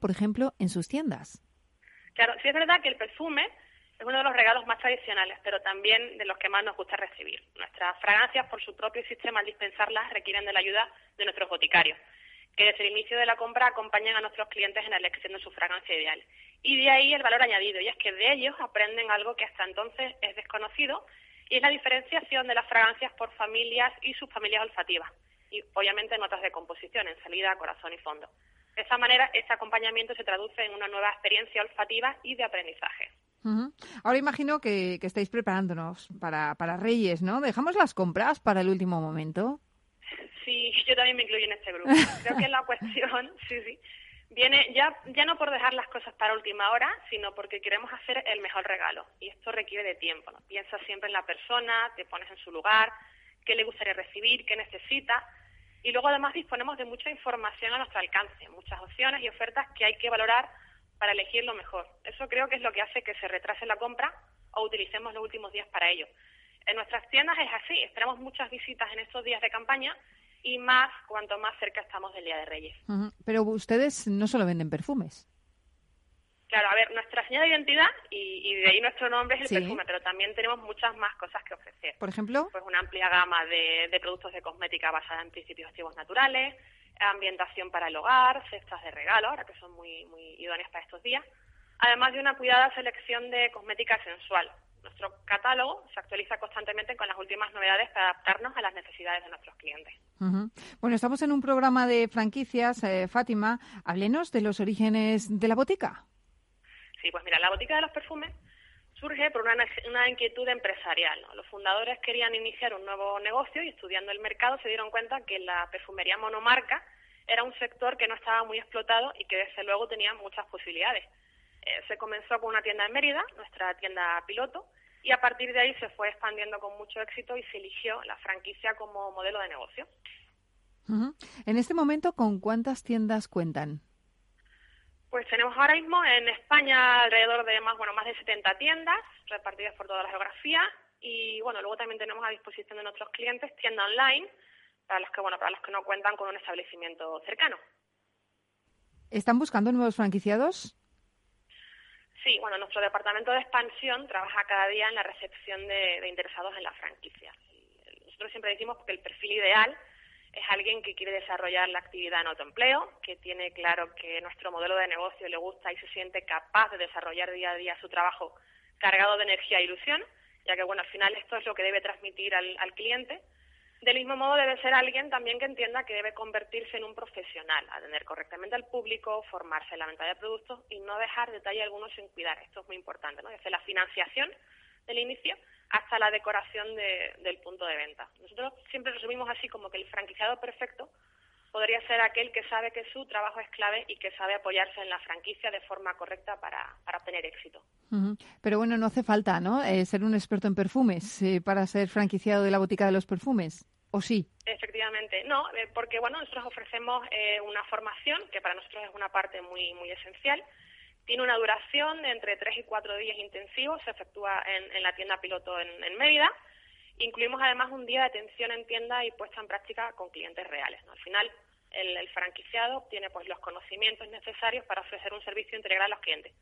por ejemplo, en sus tiendas. Claro, sí es verdad que el perfume es uno de los regalos más tradicionales, pero también de los que más nos gusta recibir. Nuestras fragancias, por su propio sistema al dispensarlas, requieren de la ayuda de nuestros boticarios, que desde el inicio de la compra acompañan a nuestros clientes en la elección de su fragancia ideal. Y de ahí el valor añadido, y es que de ellos aprenden algo que hasta entonces es desconocido, y es la diferenciación de las fragancias por familias y sus familias olfativas, y obviamente notas de composición en salida, corazón y fondo. De esa manera, ese acompañamiento se traduce en una nueva experiencia olfativa y de aprendizaje. Ahora imagino que, estáis preparándonos para, para Reyes, ¿no? ¿Dejamos las compras para el último momento? Sí, yo también me incluyo en este grupo. Creo que la cuestión, sí, sí, viene ya, ya no por dejar las cosas para última hora, sino porque queremos hacer el mejor regalo. Y esto requiere de tiempo. ¿no? Piensas siempre en la persona, te pones en su lugar, qué le gustaría recibir, qué necesita. Y luego además disponemos de mucha información a nuestro alcance, muchas opciones y ofertas que hay que valorar para elegir lo mejor. Eso creo que es lo que hace que se retrase la compra o utilicemos los últimos días para ello. En nuestras tiendas es así, esperamos muchas visitas en estos días de campaña y más cuanto más cerca estamos del Día de Reyes. Pero ustedes no solo venden perfumes. Claro, a ver, nuestra señal de identidad y, de ahí nuestro nombre es el perfume, pero también tenemos muchas más cosas que ofrecer. Por ejemplo, pues una amplia gama de, de productos de cosmética basada en principios activos naturales, ambientación para el hogar, cestas de regalo, ahora que son muy, muy idóneas para estos días, además de una cuidada selección de cosmética sensual. Nuestro catálogo se actualiza constantemente con las últimas novedades para adaptarnos a las necesidades de nuestros clientes. Bueno, estamos en un programa de franquicias. Eh, Fátima, háblenos de los orígenes de la botica. Sí, pues mira, la botica de los perfumes surge por una, inquietud empresarial. Los fundadores querían iniciar un nuevo negocio y estudiando el mercado se dieron cuenta que la perfumería monomarca era un sector que no estaba muy explotado y que desde luego tenía muchas posibilidades. Eh, se comenzó con una tienda en Mérida, nuestra tienda piloto, y a partir de ahí se fue expandiendo con mucho éxito y se eligió la franquicia como modelo de negocio. En este momento, ¿con cuántas tiendas cuentan? Pues tenemos ahora mismo en España alrededor de más, bueno, más de 70 tiendas repartidas por toda la geografía y bueno, luego también tenemos a disposición de nuestros clientes tienda online para los que, bueno, para los que no cuentan con un establecimiento cercano. ¿Están buscando nuevos franquiciados? Sí, bueno, nuestro departamento de expansión trabaja cada día en la recepción de, de interesados en la franquicia. Nosotros siempre decimos que el perfil ideal es alguien que quiere desarrollar la actividad en autoempleo, que tiene claro que nuestro modelo de negocio le gusta y se siente capaz de desarrollar día a día su trabajo cargado de energía e ilusión, ya que bueno, al final esto es lo que debe transmitir al, cliente. Del mismo modo debe ser alguien también que entienda que debe convertirse en un profesional, atender correctamente al público, formarse en la venta de productos y no dejar detalle alguno sin cuidar. Esto es muy importante, ¿no? Desde la financiación del inicio hasta la decoración del punto de venta. Nosotros siempre resumimos así como que el franquiciado perfecto podría ser aquel que sabe que su trabajo es clave y que sabe apoyarse en la franquicia de forma correcta para, para obtener éxito. Pero bueno, no hace falta, ¿no? Eh, ser un experto en perfumes eh, para ser franquiciado de la botica de los perfumes. ¿O sí? Efectivamente, no, eh, porque bueno, nosotros ofrecemos una formación que para nosotros es una parte muy muy esencial tiene una duración de entre tres y cuatro días intensivos, se efectúa en, la tienda piloto en, Mérida. Incluimos además un día de atención en tienda y puesta en práctica con clientes reales. Al final, el, franquiciado tiene pues los conocimientos necesarios para ofrecer un servicio integral a los clientes.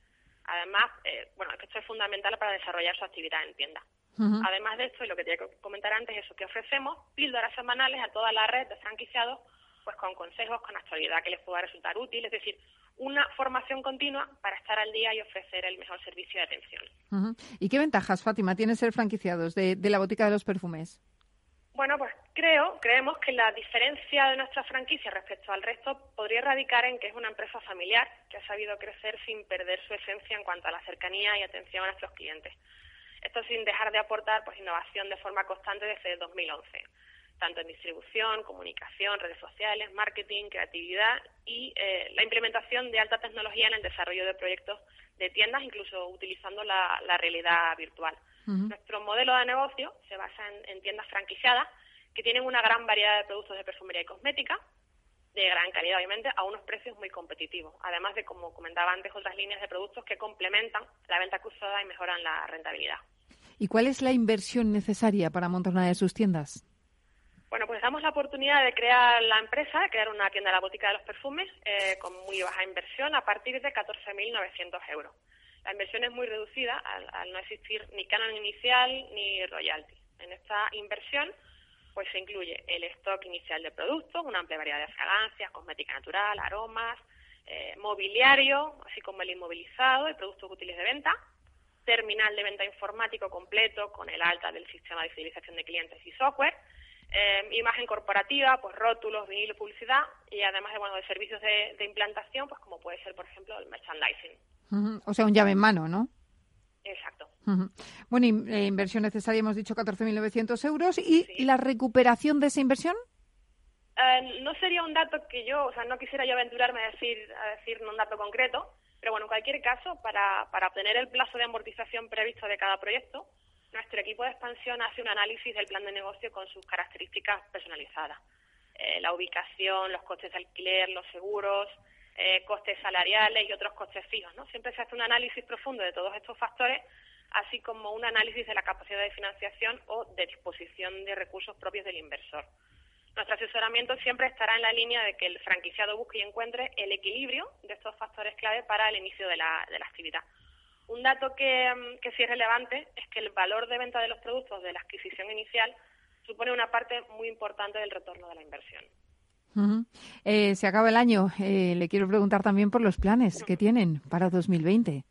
Además, eh, bueno, esto es fundamental para desarrollar su actividad en tienda. Además de esto, y lo que tenía que comentar antes, es eso que ofrecemos píldoras semanales a toda la red de franquiciados, pues con consejos, con actualidad que les pueda resultar útil, es decir, una formación continua para estar al día y ofrecer el mejor servicio de atención. ¿Y qué ventajas, Fátima, tiene ser franquiciados de, la botica de los perfumes? Bueno, pues creo, creemos que la diferencia de nuestra franquicia respecto al resto podría radicar en que es una empresa familiar que ha sabido crecer sin perder su esencia en cuanto a la cercanía y atención a nuestros clientes. Esto sin dejar de aportar pues innovación de forma constante desde 2011 tanto en distribución, comunicación, redes sociales, marketing, creatividad y eh, la implementación de alta tecnología en el desarrollo de proyectos de tiendas, incluso utilizando la, realidad virtual. Nuestro modelo de negocio se basa en, tiendas franquiciadas que tienen una gran variedad de productos de perfumería y cosmética, de gran calidad obviamente, a unos precios muy competitivos, además de, como comentaba antes, otras líneas de productos que complementan la venta cruzada y mejoran la rentabilidad. ¿Y cuál es la inversión necesaria para montar una de sus tiendas? Bueno, pues damos la oportunidad de crear la empresa, crear una tienda de la botica de los perfumes eh, con muy baja inversión a partir de 14.900 euros. La inversión es muy reducida al, no existir ni canon inicial ni royalty. En esta inversión pues se incluye el stock inicial de productos, una amplia variedad de fragancias, cosmética natural, aromas, eh, mobiliario, así como el inmovilizado y productos útiles de venta, terminal de venta informático completo con el alta del sistema de fidelización de clientes y software, eh, imagen corporativa, pues rótulos, vinilo, publicidad y además de bueno de servicios de, implantación, pues como puede ser por ejemplo el merchandising. O sea, un llave en mano, ¿no? Exacto. Bueno, eh, inversión necesaria hemos dicho 14.900 euros y la recuperación de esa inversión. Eh, no sería un dato que yo, o sea, no quisiera yo aventurarme a decir, a decir un dato concreto, pero bueno, en cualquier caso, para, para obtener el plazo de amortización previsto de cada proyecto, nuestro equipo de expansión hace un análisis del plan de negocio con sus características personalizadas. Eh, la ubicación, los costes de alquiler, los seguros, eh, costes salariales y otros costes fijos. ¿no? Siempre se hace un análisis profundo de todos estos factores, así como un análisis de la capacidad de financiación o de disposición de recursos propios del inversor. Nuestro asesoramiento siempre estará en la línea de que el franquiciado busque y encuentre el equilibrio de estos factores clave para el inicio de la, de la actividad. Un dato que, mm, que sí es relevante es que el valor de venta de los productos de la adquisición inicial supone una parte muy importante del retorno de la inversión. Eh, se acaba el año. Eh, le quiero preguntar también por los planes que tienen para 2020.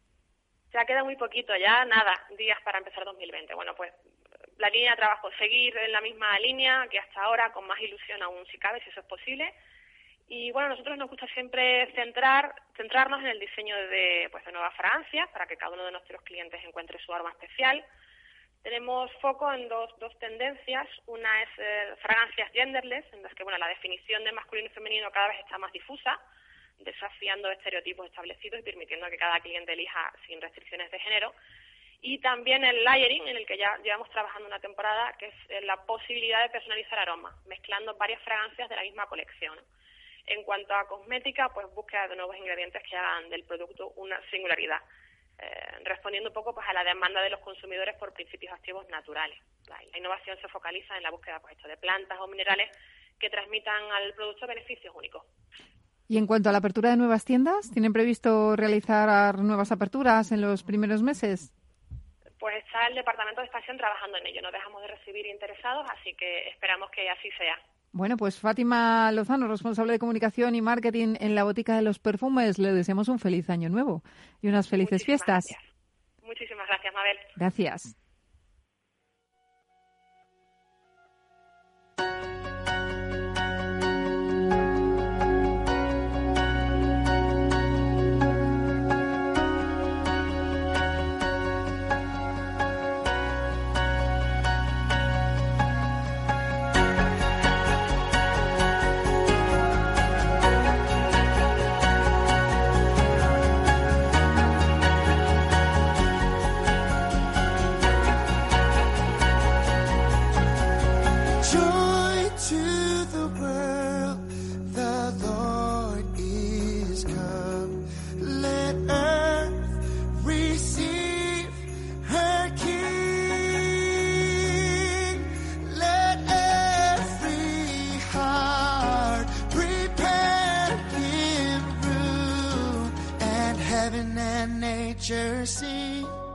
Ya queda muy poquito, ya nada, días para empezar 2020. Bueno, pues la línea de trabajo, seguir en la misma línea que hasta ahora, con más ilusión aún si cabe, si eso es posible. Y bueno, nosotros nos gusta siempre centrar, centrarnos en el diseño de, pues, de nuevas fragancias para que cada uno de nuestros clientes encuentre su arma especial. Tenemos foco en dos, dos tendencias. Una es eh, fragancias genderless, en las que bueno, la definición de masculino y femenino cada vez está más difusa, desafiando estereotipos establecidos y permitiendo que cada cliente elija sin restricciones de género y también el layering, en el que ya llevamos trabajando una temporada, que es eh, la posibilidad de personalizar aromas, mezclando varias fragancias de la misma colección. En cuanto a cosmética, pues búsqueda de nuevos ingredientes que hagan del producto una singularidad, eh, respondiendo un poco pues, a la demanda de los consumidores por principios activos naturales. La, innovación se focaliza en la búsqueda pues, de plantas o minerales que transmitan al producto beneficios únicos. Y en cuanto a la apertura de nuevas tiendas, ¿tienen previsto realizar nuevas aperturas en los primeros meses? pues está el Departamento de Expansión trabajando en ello. No dejamos de recibir interesados, así que esperamos que así sea. Bueno, pues Fátima Lozano, responsable de comunicación y marketing en la Botica de los Perfumes, le deseamos un feliz año nuevo y unas felices fiestas. Muchísimas gracias, Mabel. Gracias. see.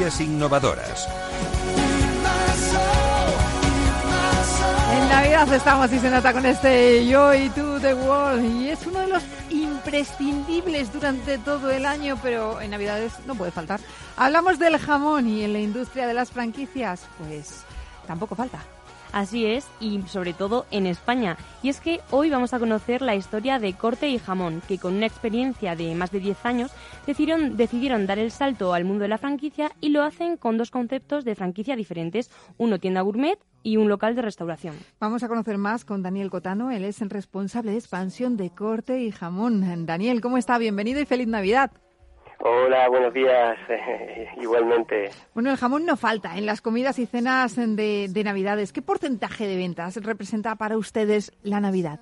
Innovadoras. En Navidad estamos y se nota con este Joy to the World y es uno de los imprescindibles durante todo el año, pero en Navidades no puede faltar. Hablamos del jamón y en la industria de las franquicias, pues tampoco falta. Así es, y sobre todo en España. Y es que hoy vamos a conocer la historia de Corte y Jamón, que con una experiencia de más de 10 años decidieron, decidieron dar el salto al mundo de la franquicia y lo hacen con dos conceptos de franquicia diferentes, uno tienda gourmet y un local de restauración. Vamos a conocer más con Daniel Cotano, él es el responsable de expansión de Corte y Jamón. Daniel, ¿cómo está? Bienvenido y feliz Navidad. Hola, buenos días. Igualmente. Bueno, el jamón no falta en las comidas y cenas de, de Navidades. ¿Qué porcentaje de ventas representa para ustedes la Navidad?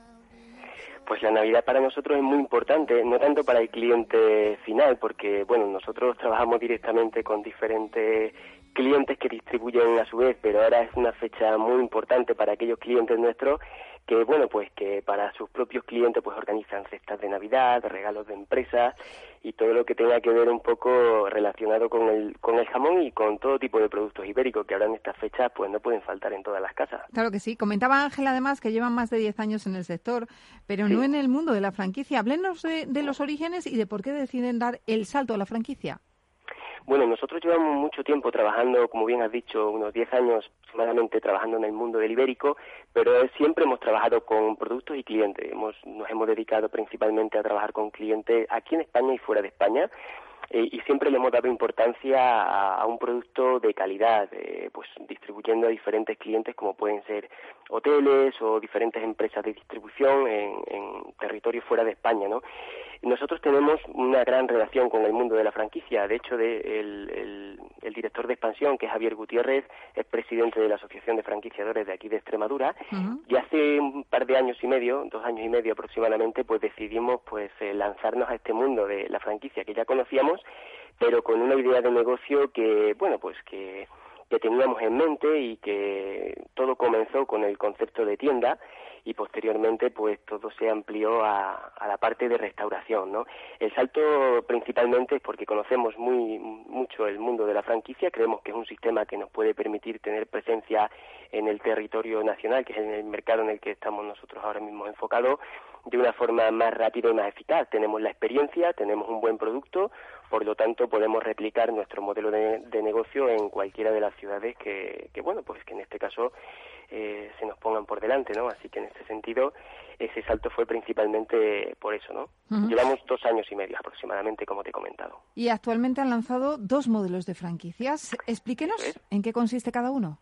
Pues la Navidad para nosotros es muy importante, no tanto para el cliente final, porque bueno, nosotros trabajamos directamente con diferentes clientes que distribuyen a su vez, pero ahora es una fecha muy importante para aquellos clientes nuestros que bueno pues que para sus propios clientes pues organizan cestas de navidad regalos de empresas y todo lo que tenga que ver un poco relacionado con el con el jamón y con todo tipo de productos ibéricos que ahora en estas fechas pues no pueden faltar en todas las casas. Claro que sí. Comentaba Ángel además que llevan más de 10 años en el sector pero no en el mundo de la franquicia. Háblenos de los orígenes y de por qué deciden dar el salto a la franquicia bueno, nosotros llevamos mucho tiempo trabajando, como bien has dicho, unos 10 años aproximadamente trabajando en el mundo del ibérico, pero siempre hemos trabajado con productos y clientes. Hemos, nos hemos dedicado principalmente a trabajar con clientes aquí en España y fuera de España. Eh, y siempre le hemos dado importancia a, un producto de calidad, eh, pues distribuyendo a diferentes clientes como pueden ser hoteles o diferentes empresas de distribución en, en territorio fuera de España, ¿no? Nosotros tenemos una gran relación con el mundo de la franquicia. De hecho, el, director de expansión, que es Javier Gutiérrez, es presidente de la Asociación de Franquiciadores de aquí de Extremadura. Y hace un par de años y medio, dos años y medio aproximadamente, pues decidimos pues eh, lanzarnos a este mundo de la franquicia que ya conocíamos, pero con una idea de negocio que, bueno, pues que que teníamos en mente y que todo comenzó con el concepto de tienda y posteriormente pues todo se amplió a, a, la parte de restauración no el salto principalmente es porque conocemos muy mucho el mundo de la franquicia creemos que es un sistema que nos puede permitir tener presencia en el territorio nacional que es en el mercado en el que estamos nosotros ahora mismo enfocados de una forma más rápida y más eficaz. Tenemos la experiencia tenemos un buen producto por lo tanto podemos replicar nuestro modelo de, de negocio en cualquiera de las ciudades que, que bueno pues que en este caso eh, se nos pongan por delante, ¿no? Así que en este sentido ese salto fue principalmente por eso, ¿no? Llevamos dos años y medio aproximadamente, como te he comentado. Y actualmente han lanzado dos modelos de franquicias. Explíquenos en qué consiste cada uno.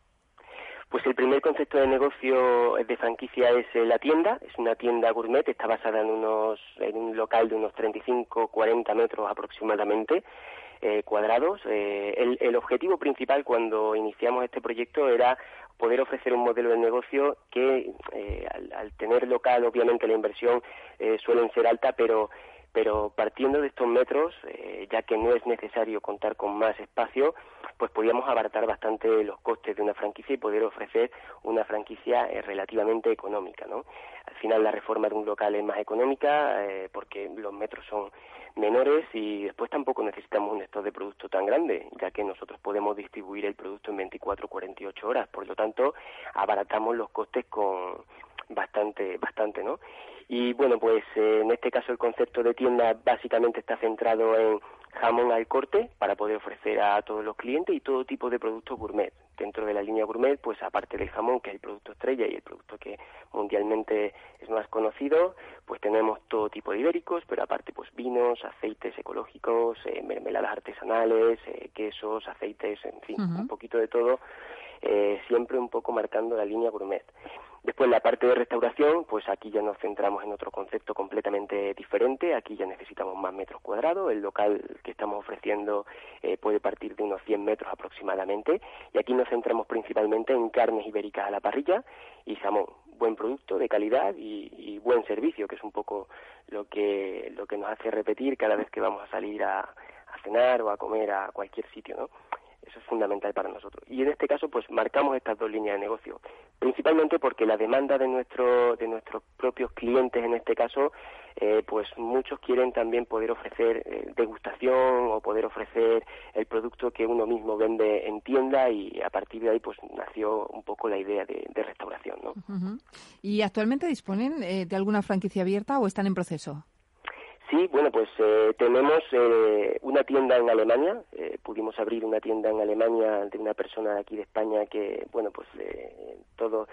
Pues el primer concepto de negocio de franquicia es eh, la tienda, es una tienda gourmet, está basada en unos en un local de unos 35-40 metros aproximadamente eh, cuadrados. Eh, el, el, objetivo principal cuando iniciamos este proyecto era poder ofrecer un modelo de negocio que eh, al, tener local obviamente la inversión eh, suele ser alta pero pero partiendo de estos metros, eh, ya que no es necesario contar con más espacio, pues podíamos abaratar bastante los costes de una franquicia y poder ofrecer una franquicia eh, relativamente económica, ¿no? Al final la reforma de un local es más económica eh, porque los metros son menores y después tampoco necesitamos un stock de producto tan grande, ya que nosotros podemos distribuir el producto en 24 o 48 horas, por lo tanto abaratamos los costes con bastante bastante, ¿no? Y bueno, pues eh, en este caso el concepto de tienda básicamente está centrado en jamón al corte para poder ofrecer a todos los clientes y todo tipo de productos gourmet. Dentro de la línea gourmet, pues aparte del jamón, que es el producto estrella y el producto que mundialmente es más conocido, pues tenemos todo tipo de ibéricos, pero aparte pues vinos, aceites ecológicos, eh, mermeladas artesanales, eh, quesos, aceites, en fin, un poquito de todo, siempre un poco marcando la línea gourmet. Después la parte de restauración, pues aquí ya nos centramos en otro concepto completamente diferente, aquí ya necesitamos más metros cuadrados, el local que estamos ofreciendo eh, puede partir de unos 100 metros aproximadamente y aquí nos centramos principalmente en carnes ibéricas a la parrilla y jamón, buen producto de calidad y, buen servicio, que es un poco lo que, lo que nos hace repetir cada vez que vamos a salir a, a cenar o a comer a cualquier sitio, ¿no? Eso es fundamental para nosotros. Y en este caso, pues marcamos estas dos líneas de negocio, principalmente porque la demanda de, nuestro, de nuestros propios clientes, en este caso, eh, pues muchos quieren también poder ofrecer eh, degustación o poder ofrecer el producto que uno mismo vende en tienda y a partir de ahí pues nació un poco la idea de, restauración. ¿no? ¿Y actualmente disponen eh, de alguna franquicia abierta o están en proceso? Sí, bueno, pues eh, tenemos eh, una tienda en Alemania. Eh, pudimos abrir una tienda en Alemania de una persona aquí de España que, bueno, pues todo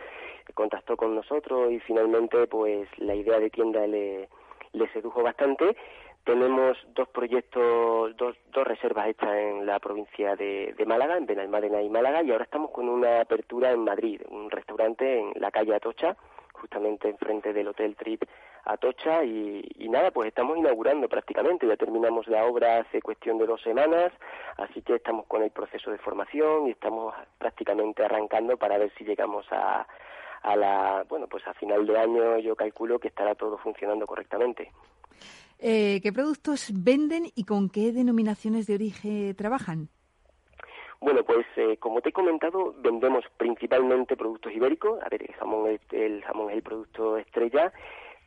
contactó con nosotros y finalmente, pues la idea de tienda le, le sedujo bastante. Tenemos dos proyectos, dos, dos reservas hechas en la provincia de, de Málaga, en Benalmádena y Málaga, y ahora estamos con una apertura en Madrid, un restaurante en la calle Atocha, justamente enfrente del Hotel Trip Atocha y, y nada, pues estamos inaugurando prácticamente, ya terminamos la obra hace cuestión de dos semanas, así que estamos con el proceso de formación y estamos prácticamente arrancando para ver si llegamos a, a la, bueno, pues a final de año yo calculo que estará todo funcionando correctamente. Eh, ¿Qué productos venden y con qué denominaciones de origen trabajan? Bueno, pues eh, como te he comentado, vendemos principalmente productos ibéricos. A ver, el jamón, el, el jamón es el producto estrella.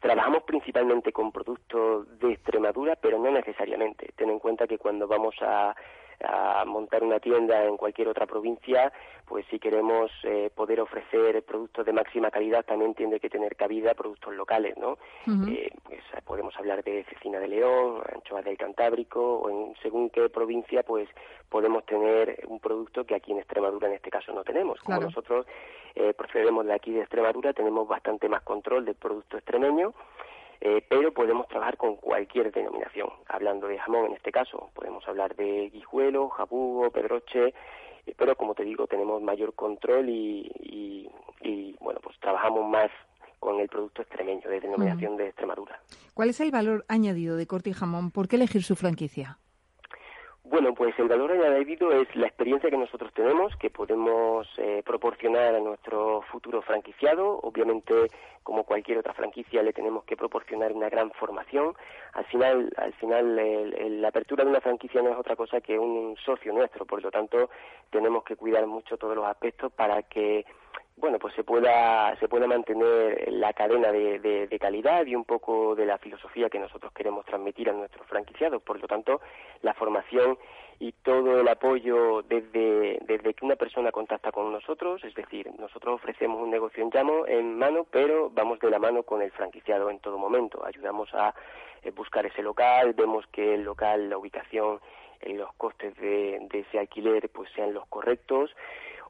Trabajamos principalmente con productos de Extremadura, pero no necesariamente. Ten en cuenta que cuando vamos a a montar una tienda en cualquier otra provincia, pues si queremos eh, poder ofrecer productos de máxima calidad, también tiene que tener cabida productos locales, ¿no? eh, pues podemos hablar de cecina de León, anchoa del Cantábrico, o en según qué provincia, pues podemos tener un producto que aquí en Extremadura en este caso no tenemos. Como nosotros eh, procedemos de aquí de Extremadura, tenemos bastante más control del producto extremeño eh, pero podemos trabajar con cualquier denominación. Hablando de jamón en este caso, podemos hablar de guijuelo, jabugo, pedroche, eh, pero como te digo, tenemos mayor control y, y, bueno, pues trabajamos más con el producto extremeño de denominación de Extremadura. ¿Cuál es el valor añadido de Corte y Jamón? ¿Por qué elegir su franquicia? Bueno, pues el valor añadido es la experiencia que nosotros tenemos, que podemos eh, proporcionar a nuestro futuro franquiciado. Obviamente, como cualquier otra franquicia, le tenemos que proporcionar una gran formación. Al final, al final, la apertura de una franquicia no es otra cosa que un socio nuestro. Por lo tanto, tenemos que cuidar mucho todos los aspectos para que bueno, pues se pueda, se pueda mantener la cadena de, de, calidad y un poco de la filosofía que nosotros queremos transmitir a nuestros franquiciados. Por lo tanto, la formación y todo el apoyo desde, desde que una persona contacta con nosotros, es decir, nosotros ofrecemos un negocio en llamo, en mano, pero vamos de la mano con el franquiciado en todo momento. Ayudamos a eh, buscar ese local, vemos que el local, la ubicación, los costes de, de ese alquiler pues sean los correctos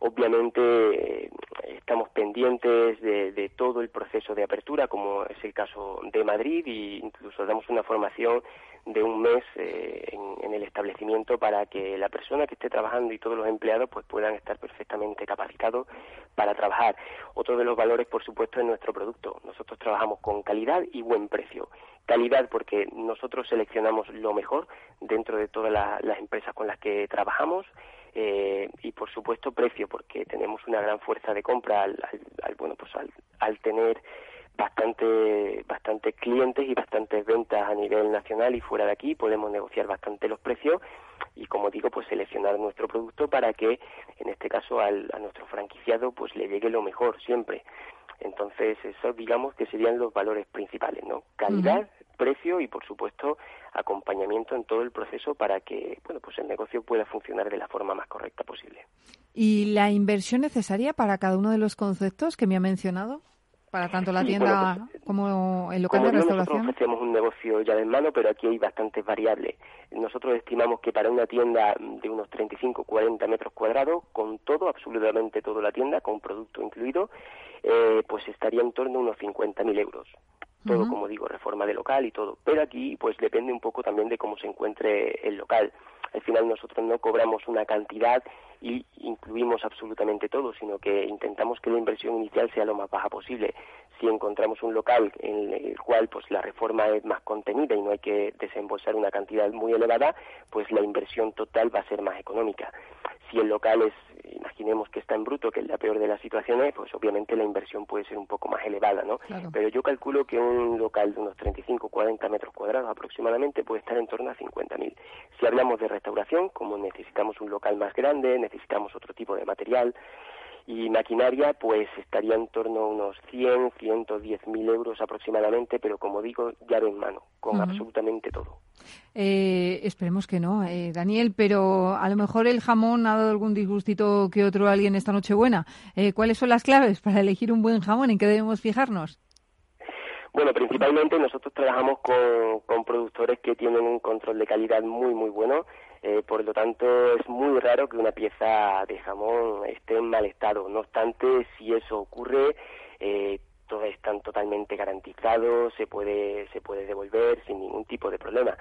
Obviamente eh, estamos pendientes de, todo el proceso de apertura, como es el caso de Madrid, e incluso damos una formación de un mes eh, en, el establecimiento para que la persona que esté trabajando y todos los empleados pues puedan estar perfectamente capacitados para trabajar. Otro de los valores, por supuesto, es nuestro producto. Nosotros trabajamos con calidad y buen precio. Calidad porque nosotros seleccionamos lo mejor dentro de todas las empresas con las que trabajamos eh, y por supuesto precio porque tenemos una gran fuerza de compra al, bueno pues al, tener bastante bastantes clientes y bastantes ventas a nivel nacional y fuera de aquí podemos negociar bastante los precios y como digo pues seleccionar nuestro producto para que en este caso al, a nuestro franquiciado pues le llegue lo mejor siempre. Entonces eso digamos que serían los valores principales no calidad precio y por supuesto acompañamiento en todo el proceso para que bueno pues el negocio pueda funcionar de la forma más correcta posible. ¿Y la inversión necesaria para cada uno de los conceptos que me ha mencionado? Para tanto la tienda pues, como el local de restauración. Nosotros ofrecemos un negocio llave en mano, pero aquí hay bastantes variables. Nosotros estimamos que para una tienda de unos 35-40 metros cuadrados, con todo, absolutamente toda la tienda, con producto incluido, eh, pues estaría en torno a unos 50.000 euros todo como digo, reforma de local y todo. Pero aquí pues depende un poco también de cómo se encuentre el local. Al final nosotros no cobramos una cantidad y incluimos absolutamente todo, sino que intentamos que la inversión inicial sea lo más baja posible. Si encontramos un local en el cual pues la reforma es más contenida y no hay que desembolsar una cantidad muy elevada, pues la inversión total va a ser más económica. Si el local es, imaginemos que está en bruto, que es la peor de las situaciones, pues obviamente la inversión puede ser un poco más elevada, ¿no? Pero yo calculo que un local de unos 35, 40 metros cuadrados aproximadamente puede estar en torno a 50.000. Si hablamos de restauración, como necesitamos un local más grande, necesitamos otro tipo de material, y maquinaria pues estaría en torno a unos 100, 110 mil euros aproximadamente, pero como digo, llave en mano, con absolutamente todo. Eh, esperemos que no, eh, Daniel, pero a lo mejor el jamón ha dado algún disgustito que otro alguien esta Nochebuena. Eh, ¿Cuáles son las claves para elegir un buen jamón? ¿En qué debemos fijarnos? Bueno, principalmente nosotros trabajamos con, con productores que tienen un control de calidad muy, muy bueno eh, por lo tanto, es muy raro que una pieza de jamón esté en mal estado. No obstante, si eso ocurre, eh, todos están totalmente garantizados, se puede, se puede devolver sin ningún tipo de problema.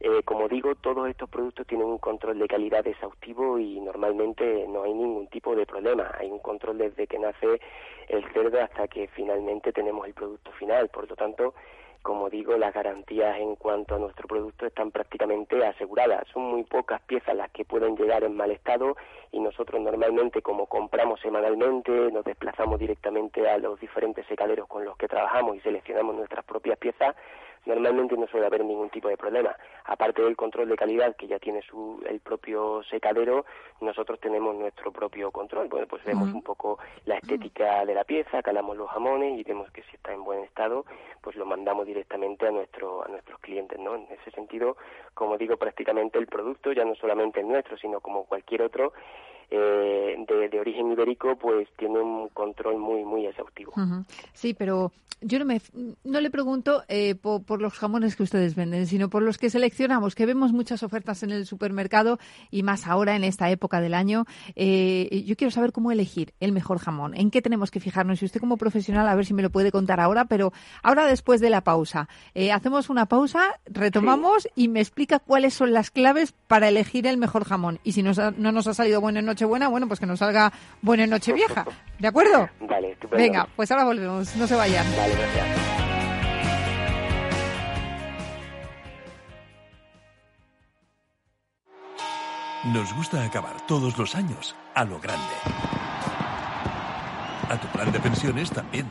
Eh, como digo, todos estos productos tienen un control de calidad exhaustivo y normalmente no hay ningún tipo de problema. Hay un control desde que nace el cerdo hasta que finalmente tenemos el producto final. Por lo tanto, como digo, las garantías en cuanto a nuestro producto están prácticamente aseguradas. Son muy pocas piezas las que pueden llegar en mal estado y nosotros normalmente, como compramos semanalmente, nos desplazamos directamente a los diferentes secaderos con los que trabajamos y seleccionamos nuestras propias piezas, normalmente no suele haber ningún tipo de problema. Aparte del control de calidad que ya tiene su, el propio secadero, nosotros tenemos nuestro propio control. Bueno, pues vemos un poco la estética de la pieza, calamos los jamones y vemos que si está en buen estado, pues lo mandamos directamente a nuestro a nuestros clientes, ¿no? En ese sentido, como digo, prácticamente el producto ya no solamente el nuestro, sino como cualquier otro eh, de, origen ibérico, pues tiene un control muy, muy exhaustivo. Sí, pero yo no, me, no le pregunto eh, por, los jamones que ustedes venden, sino por los que seleccionamos, que vemos muchas ofertas en el supermercado y más ahora en esta época del año. Eh, yo quiero saber cómo elegir el mejor jamón, en qué tenemos que fijarnos. Y usted como profesional, a ver si me lo puede contar ahora, pero ahora después de la pausa. hacemos una pausa, retomamos y me explica cuáles son las claves para elegir el mejor jamón. Y si no nos ha salido bueno en Nochebuena, bueno, pues que nos salga buena Nochevieja. ¿De acuerdo? Vale, estupendo. Venga, pues ahora volvemos. No se vayan. Vale, gracias. Nos gusta acabar todos los años a lo grande. A tu plan de pensiones también.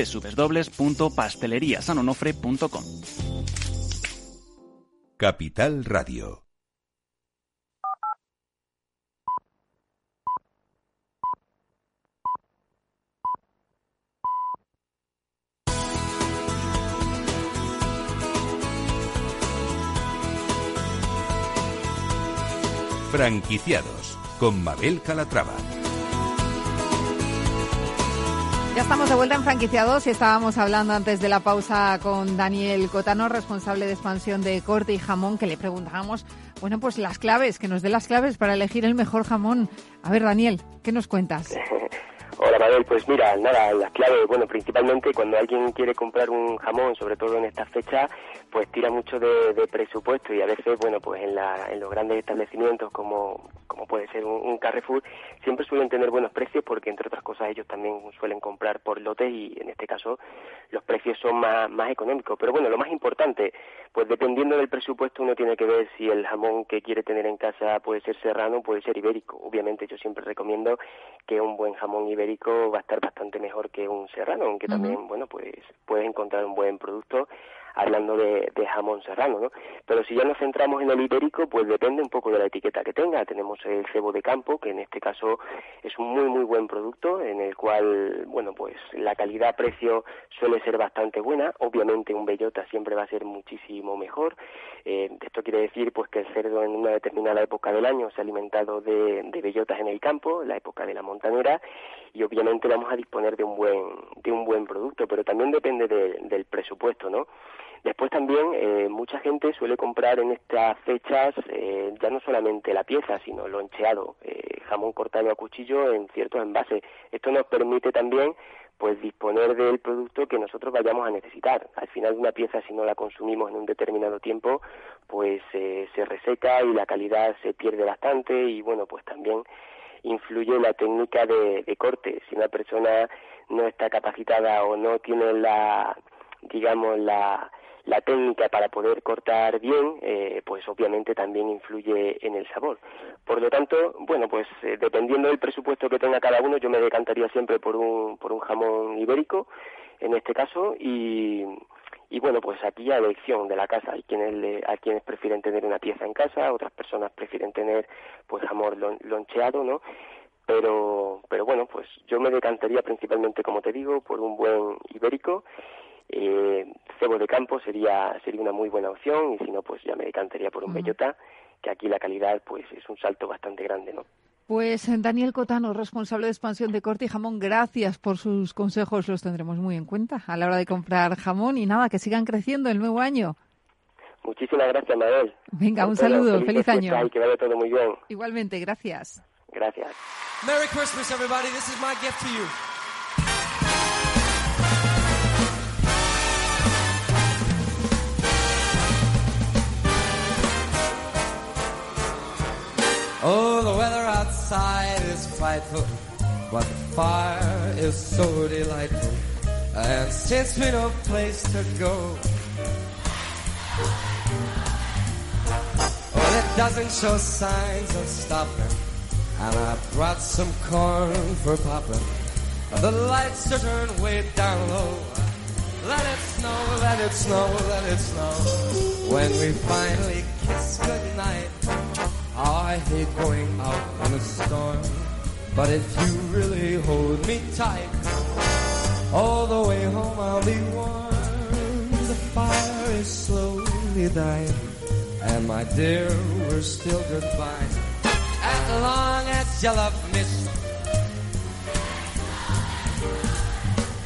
www.pasteleriasanonofre.com. Capital Radio. Franquiciados con Mabel Calatrava. Ya estamos de vuelta en franquiciados y estábamos hablando antes de la pausa con Daniel Cotano, responsable de expansión de corte y jamón, que le preguntábamos, bueno, pues las claves, que nos dé las claves para elegir el mejor jamón. A ver, Daniel, ¿qué nos cuentas? Hola Mabel, pues mira, nada, las claves, bueno, principalmente cuando alguien quiere comprar un jamón, sobre todo en esta fecha, pues tira mucho de, presupuesto y a veces, bueno, pues en, la, en los grandes establecimientos como, como puede ser un, Carrefour, siempre suelen tener buenos precios porque entre otras cosas ellos también suelen comprar por lotes y en este caso los precios son más, más económicos. Pero bueno, lo más importante, pues dependiendo del presupuesto uno tiene que ver si el jamón que quiere tener en casa puede ser serrano o puede ser ibérico. Obviamente yo siempre recomiendo que un buen jamón ibérico va a estar bastante mejor que un serrano, aunque también, bueno, pues puedes encontrar un buen producto hablando de, jamón serrano, ¿no? Pero si ya nos centramos en el ibérico, pues depende un poco de la etiqueta que tenga. Tenemos el cebo de campo, que en este caso es un muy, muy buen producto, en el cual, bueno, pues la calidad-precio suele ser bastante buena. Obviamente un bellota siempre va a ser muchísimo mejor. Eh, esto quiere decir, pues, que el cerdo en una determinada época del año se ha alimentado de, de bellotas en el campo, la época de la montanera, y obviamente vamos a disponer de un buen, de un buen producto, pero también depende del presupuesto, ¿no? Después también eh, mucha gente suele comprar en estas fechas eh, ya no solamente la pieza, sino lo encheado, eh, jamón cortado a cuchillo en ciertos envases. Esto nos permite también pues disponer del producto que nosotros vayamos a necesitar. Al final una pieza si no la consumimos en un determinado tiempo, pues se reseca y la calidad se pierde bastante y bueno, pues también influye la técnica de corte. Si una persona no está capacitada o no tiene la digamos la la técnica para poder cortar bien, eh, pues obviamente también influye en el sabor. Por lo tanto, bueno, pues eh, dependiendo del presupuesto que tenga cada uno, yo me decantaría siempre por un, por un jamón ibérico, en este caso, y, bueno, pues aquí a elección de la casa. Hay quienes, hay quienes prefieren tener una pieza en casa, otras personas prefieren tener pues jamón loncheado, ¿no? Pero, pero bueno, pues yo me decantaría principalmente, como te digo, por un buen ibérico eh, cebo de campo sería sería una muy buena opción y si no pues ya me decantaría por un bellota que aquí la calidad pues es un salto bastante grande no pues Daniel Cotano, responsable de expansión de corte y jamón, gracias por sus consejos, los tendremos muy en cuenta a la hora de comprar jamón y nada, que sigan creciendo el nuevo año. Muchísimas gracias, Mabel. Venga, un saludo, feliz, año. Y que vaya todo muy bien. Igualmente, gracias. Gracias. Merry Christmas, everybody. This is my gift to you. Oh, the weather outside is frightful, but the fire is so delightful. And since we no place to go, well, it doesn't show signs of stopping. And I brought some corn for popping. The lights are turned way down low. Let it snow, let it snow, let it snow. When we finally kiss goodnight. I hate going out in a storm, but if you really hold me tight, all the way home I'll be warm. The fire is slowly dying, and my dear, we're still goodbye. As long as you love me.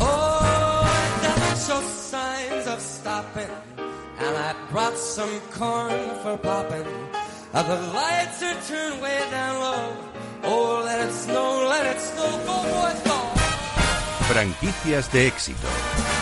Oh, it doesn't show signs of stopping, and I brought some corn for popping. The lights are turned way down low. Oh, let it snow, let it snow, go boys, go. Franquicias de éxito.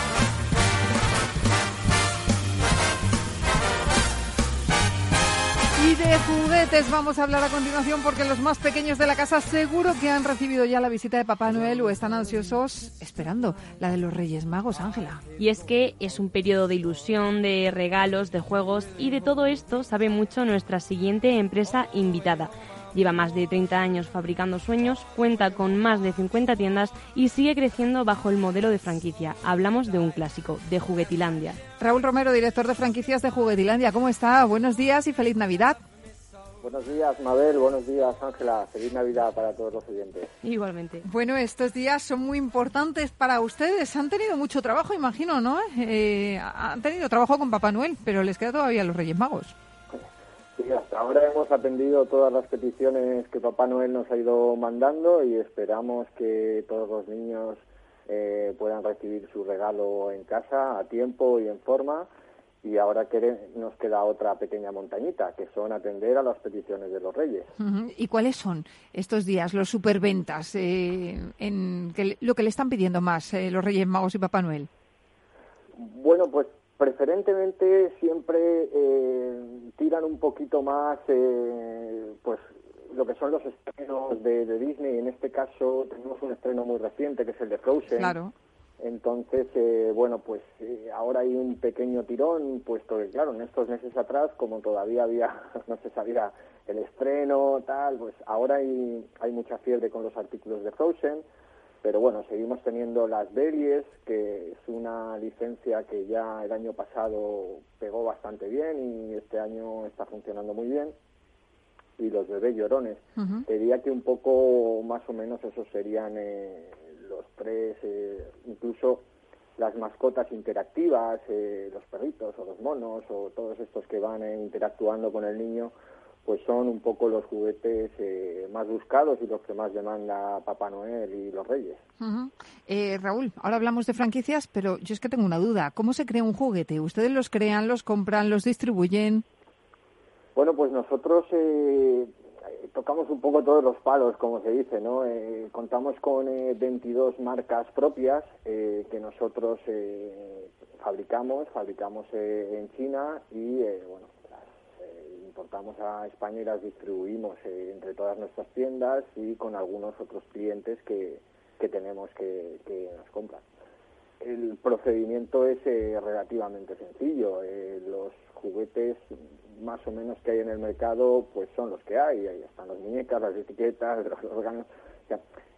Y de juguetes vamos a hablar a continuación porque los más pequeños de la casa seguro que han recibido ya la visita de Papá Noel o están ansiosos esperando la de los Reyes Magos, Ángela. Y es que es un periodo de ilusión, de regalos, de juegos y de todo esto sabe mucho nuestra siguiente empresa invitada. Lleva más de 30 años fabricando sueños, cuenta con más de 50 tiendas y sigue creciendo bajo el modelo de franquicia. Hablamos de un clásico, de Juguetilandia. Raúl Romero, director de franquicias de Juguetilandia, ¿cómo está? Buenos días y feliz Navidad. Buenos días, Mabel. Buenos días, Ángela. Feliz Navidad para todos los oyentes. Igualmente. Bueno, estos días son muy importantes para ustedes. Han tenido mucho trabajo, imagino, ¿no? Eh, han tenido trabajo con Papá Noel, pero les queda todavía los Reyes Magos. Sí, hasta ahora hemos atendido todas las peticiones que Papá Noel nos ha ido mandando y esperamos que todos los niños eh, puedan recibir su regalo en casa a tiempo y en forma. Y ahora que nos queda otra pequeña montañita, que son atender a las peticiones de los reyes. ¿Y cuáles son estos días los superventas? Eh, en que lo que le están pidiendo más eh, los Reyes Magos y Papá Noel. Bueno, pues preferentemente siempre eh, tiran un poquito más, eh, pues lo que son los estrenos de, de Disney. En este caso tenemos un estreno muy reciente que es el de Frozen. Claro. Entonces, eh, bueno, pues eh, ahora hay un pequeño tirón, puesto que, claro, en estos meses atrás, como todavía había, no se sabía el estreno, tal, pues ahora hay, hay mucha fiebre con los artículos de Frozen, pero bueno, seguimos teniendo las Berries, que es una licencia que ya el año pasado pegó bastante bien y este año está funcionando muy bien, y los bebés llorones. Te diría que un poco más o menos esos serían eh, los tres, eh, incluso las mascotas interactivas, eh, los perritos o los monos o todos estos que van eh, interactuando con el niño, pues son un poco los juguetes eh, más buscados y los que más demanda Papá Noel y los Reyes. Eh, Raúl, ahora hablamos de franquicias, pero yo es que tengo una duda. ¿Cómo se crea un juguete? ¿Ustedes los crean, los compran, los distribuyen? Bueno, pues nosotros eh, tocamos un poco todos los palos, como se dice, ¿no? Eh, contamos con eh, 22 marcas propias eh, que nosotros eh, fabricamos, fabricamos eh, en China y, eh, bueno, eh, importamos a España y las distribuimos eh, entre todas nuestras tiendas y con algunos otros clientes que, que tenemos que, que nos compran. El procedimiento es eh, relativamente sencillo. Eh, los juguetes más o menos que hay en el mercado pues son los que hay. Ahí están las muñecas, las etiquetas, los órganos.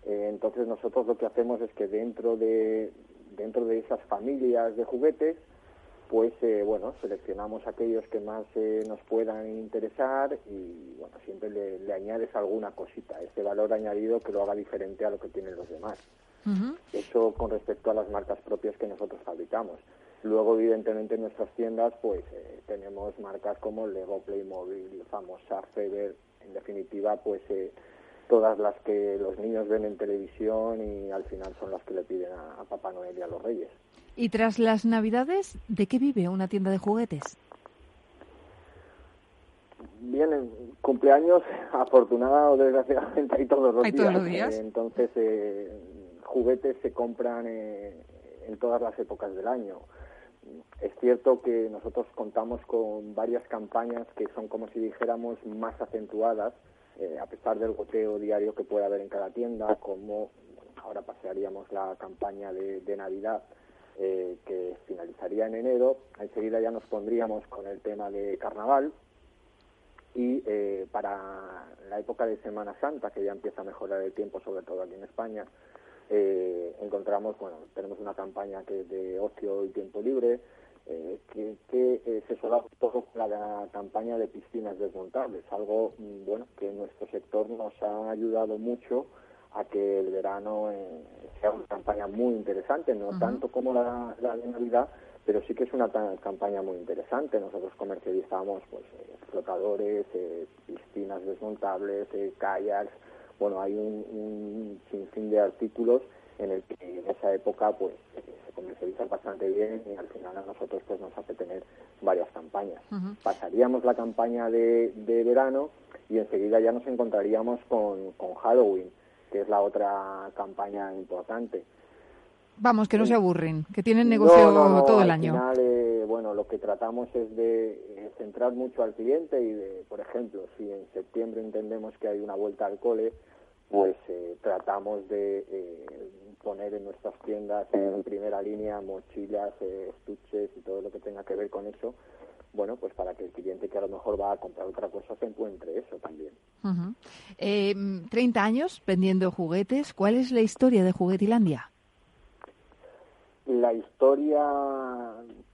Entonces nosotros lo que hacemos es que dentro de dentro de esas familias de juguetes pues eh, bueno seleccionamos aquellos que más eh, nos puedan interesar y bueno siempre le, le añades alguna cosita ese valor añadido que lo haga diferente a lo que tienen los demás eso con respecto a las marcas propias que nosotros fabricamos. Luego, evidentemente, en nuestras tiendas, pues eh, tenemos marcas como Lego, Playmobil, famosa Feber, en definitiva, pues eh, todas las que los niños ven en televisión y al final son las que le piden a, a Papá Noel y a los Reyes. Y tras las Navidades, ¿de qué vive una tienda de juguetes? Bien, en cumpleaños, afortunada o desgraciadamente, hay todos los Hay días. todos los días. Eh, entonces, eh, juguetes se compran eh, en todas las épocas del año. Es cierto que nosotros contamos con varias campañas que son como si dijéramos más acentuadas, eh, a pesar del goteo diario que puede haber en cada tienda, como bueno, ahora pasaríamos la campaña de, de Navidad, eh, que finalizaría en enero, enseguida ya nos pondríamos con el tema de carnaval, y eh, para la época de Semana Santa, que ya empieza a mejorar el tiempo, sobre todo aquí en España, eh, encontramos, bueno, tenemos una campaña que es de ocio y tiempo libre, eh, que, eh, se solapa todo con la campaña de piscinas desmontables, algo, mm, bueno, que nuestro sector nos ha ayudado mucho a que el verano eh, sea una campaña muy interesante, no tanto como la, la de Navidad, pero sí que es una campaña muy interesante. Nosotros comercializamos pues eh, flotadores, eh, piscinas desmontables, eh, kayaks, bueno, hay un, un sinfín de artículos en el que en esa época pues eh, se comercializan bastante bien y al final a nosotros pues nos hace tener varias campañas. Pasaríamos la campaña de, de verano y enseguida ya nos encontraríamos con, con Halloween, que es la otra campaña importante. Vamos, que no se aburren, que tienen negocio No, no, no, todo el al año. final, eh, bueno, lo que tratamos es de eh, centrar mucho al cliente y de, por ejemplo, si en septiembre entendemos que hay una vuelta al cole, pues eh, tratamos de eh, poner en nuestras tiendas en primera línea mochilas, eh, estuches y todo lo que tenga que ver con eso, bueno, pues para que el cliente que a lo mejor va a comprar otra cosa se encuentre eso también. Eh, 30 años vendiendo juguetes. ¿Cuál es la historia de Juguetilandia? La historia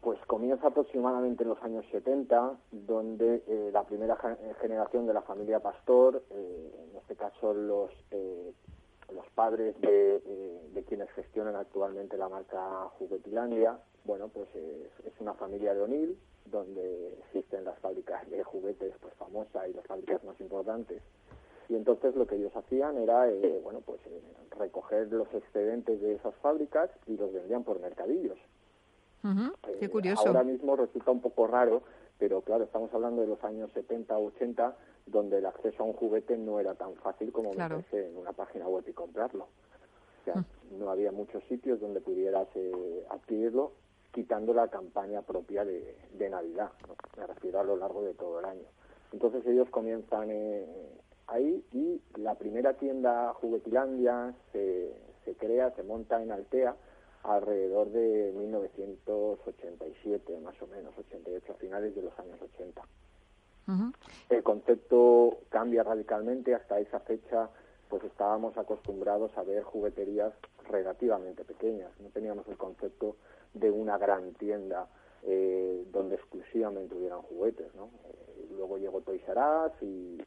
pues comienza aproximadamente en los años 70, donde eh, la primera ge- generación de la familia Pastor, eh, en este caso los eh, los padres de, eh, de quienes gestionan actualmente la marca Juguetilandia, bueno, pues es, es una familia de O'Neill, donde existen las fábricas de juguetes pues famosas y las fábricas más importantes. Y entonces lo que ellos hacían era, eh, bueno, pues eh, recoger los excedentes de esas fábricas y los vendían por mercadillos. Ujú, Qué Eh, curioso. Ahora mismo resulta un poco raro, pero claro, estamos hablando de los años 70 o 80, donde el acceso a un juguete no era tan fácil como Claro. meterse en una página web y comprarlo. O sea, no había muchos sitios donde pudieras eh, adquirirlo, quitando la campaña propia de, de Navidad, ¿no? me refiero a lo largo de todo el año. Entonces ellos comienzan eh, ahí y la primera tienda Juguetilandia se, se crea, se monta en Altea alrededor de 1987, más o menos, 88, a finales de los años 80. El concepto cambia radicalmente. Hasta esa fecha, pues estábamos acostumbrados a ver jugueterías relativamente pequeñas. No teníamos el concepto de una gran tienda eh, donde exclusivamente hubieran juguetes, ¿no? Eh, luego llegó Toys R Us y,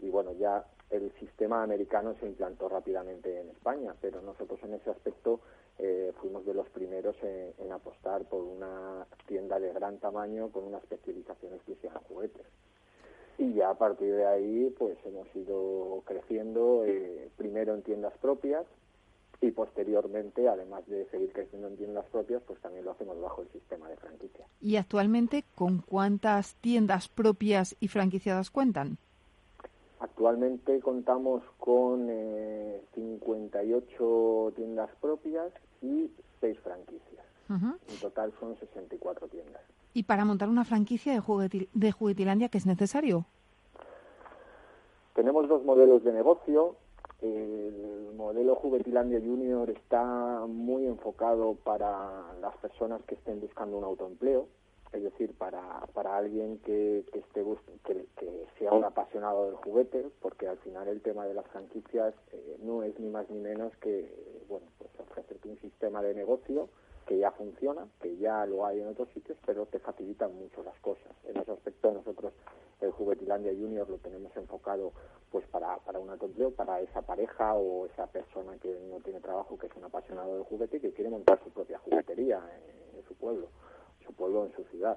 y, bueno, ya el sistema americano se implantó rápidamente en España, pero nosotros en ese aspecto eh, fuimos de los primeros en, en apostar por una tienda de gran tamaño con una especialización exclusiva en juguetes y ya a partir de ahí pues hemos ido creciendo eh, primero en tiendas propias y posteriormente además de seguir creciendo en tiendas propias pues también lo hacemos bajo el sistema de franquicia. ¿Y actualmente con cuántas tiendas propias y franquiciadas cuentan? actualmente contamos con eh, 58 tiendas propias y 6 franquicias. En total son 64 tiendas ¿Y para montar una franquicia de, jugueti- de Juguetilandia qué es necesario? Tenemos dos modelos de negocio. El modelo Juguetilandia Junior está muy enfocado para las personas que estén buscando un autoempleo, es decir, para, para alguien que, que esté que, que sea un apasionado del juguete, porque al final el tema de las franquicias eh, no es ni más ni menos que bueno, pues ofrecerte un sistema de negocio que ya funciona, que ya lo hay en otros sitios, pero te facilitan mucho las cosas. En ese aspecto nosotros el Juguetilandia Junior lo tenemos enfocado pues para, para un autoempleo, para esa pareja o esa persona que no tiene trabajo, que es un apasionado del juguete y que quiere montar su propia juguetería en, en su pueblo, su pueblo en su ciudad.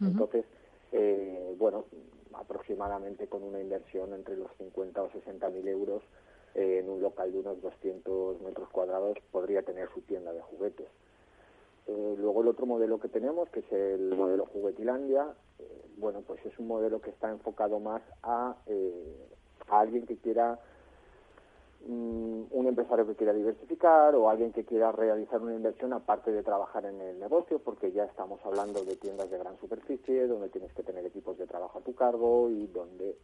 Entonces, eh, bueno, aproximadamente con una inversión entre los 50 o 60 mil euros en un local de unos 200 metros cuadrados podría tener su tienda de juguetes. Eh, luego el otro modelo que tenemos, que es el modelo Juguetilandia, eh, bueno, pues es un modelo que está enfocado más a, eh, a alguien que quiera mm, un empresario que quiera diversificar o alguien que quiera realizar una inversión aparte de trabajar en el negocio, porque ya estamos hablando de tiendas de gran superficie, donde tienes que tener equipos de trabajo a tu cargo y donde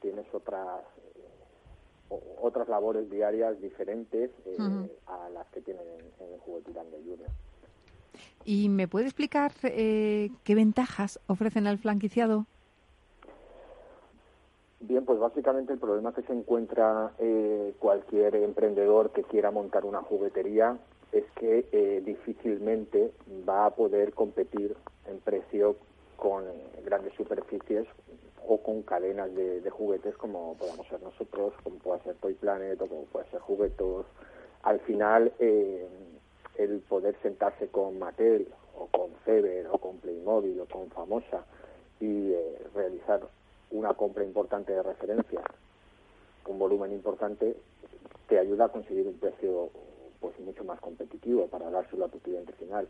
tienes otras eh, otras labores diarias diferentes eh, a las que tienen en, en el Juguetilandia Junior. ¿Y me puede explicar eh, qué ventajas ofrecen al franquiciado? Bien, pues básicamente el problema que se encuentra eh, cualquier emprendedor que quiera montar una juguetería es que eh, difícilmente va a poder competir en precio con grandes superficies o con cadenas de, juguetes como podamos ser nosotros, como pueda ser Toy Planet o como puede ser Juguetos. Al final, eh, el poder sentarse con Mattel o con Feber o con Playmobil o con Famosa y eh, realizar una compra importante de referencia, un volumen importante, te ayuda a conseguir un precio pues mucho más competitivo para dárselo a tu cliente final.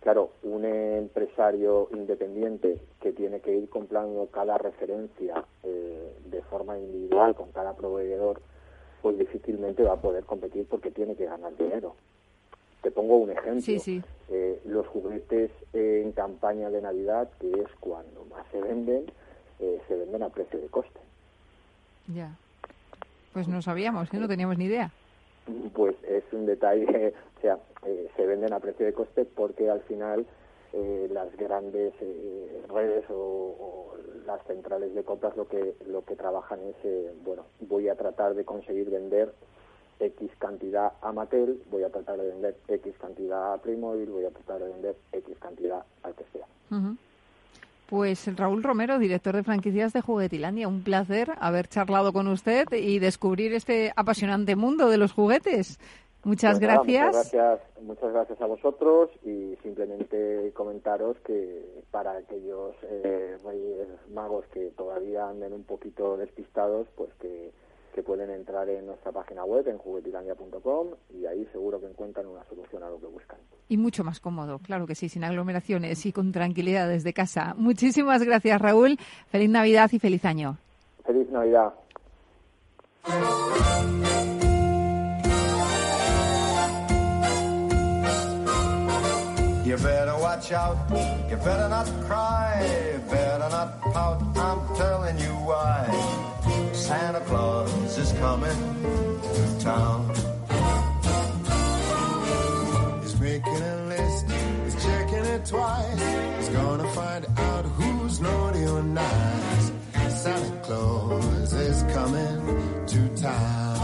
Claro, un empresario independiente que tiene que ir comprando cada referencia eh, de forma individual con cada proveedor, pues difícilmente va a poder competir porque tiene que ganar dinero. te pongo un ejemplo. Sí, sí. Eh, los juguetes en campaña de Navidad, que es cuando más se venden, eh, se venden a precio de coste. Ya. Pues no sabíamos, ¿eh? no teníamos ni idea. Pues es un detalle, o sea, eh, se venden a precio de coste porque al final eh, las grandes eh, redes o, las centrales de compras lo que lo que trabajan es, eh, bueno, voy a tratar de conseguir vender X cantidad a Mattel, voy a tratar de vender X cantidad a Playmobil, voy a tratar de vender X cantidad al que sea. Pues Raúl Romero, director de franquicias de Juguetilandia, un placer haber charlado con usted y descubrir este apasionante mundo de los juguetes. Muchas Pues nada, gracias. muchas gracias. Muchas gracias a vosotros y simplemente comentaros que para aquellos eh, magos que todavía anden un poquito despistados, pues que, que pueden entrar en nuestra página web en juguetilandia.com y ahí seguro que encuentran una solución a lo que buscan. Y mucho más cómodo, claro que sí, sin aglomeraciones y con tranquilidad desde casa. Muchísimas gracias, Raúl. Feliz Navidad y feliz año. Feliz Navidad. You better watch out, you better not cry, better not pout, I'm telling you why. Santa Claus is coming to town. He's making a list, he's checking it twice. He's gonna find out who's naughty or nice. Santa Claus is coming to town.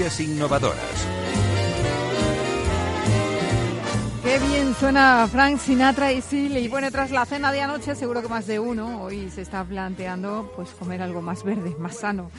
Innovadoras. Qué bien suena Frank Sinatra y Silly. Y bueno, tras la cena de anoche, seguro que más de uno hoy se está planteando pues comer algo más verde, más sano.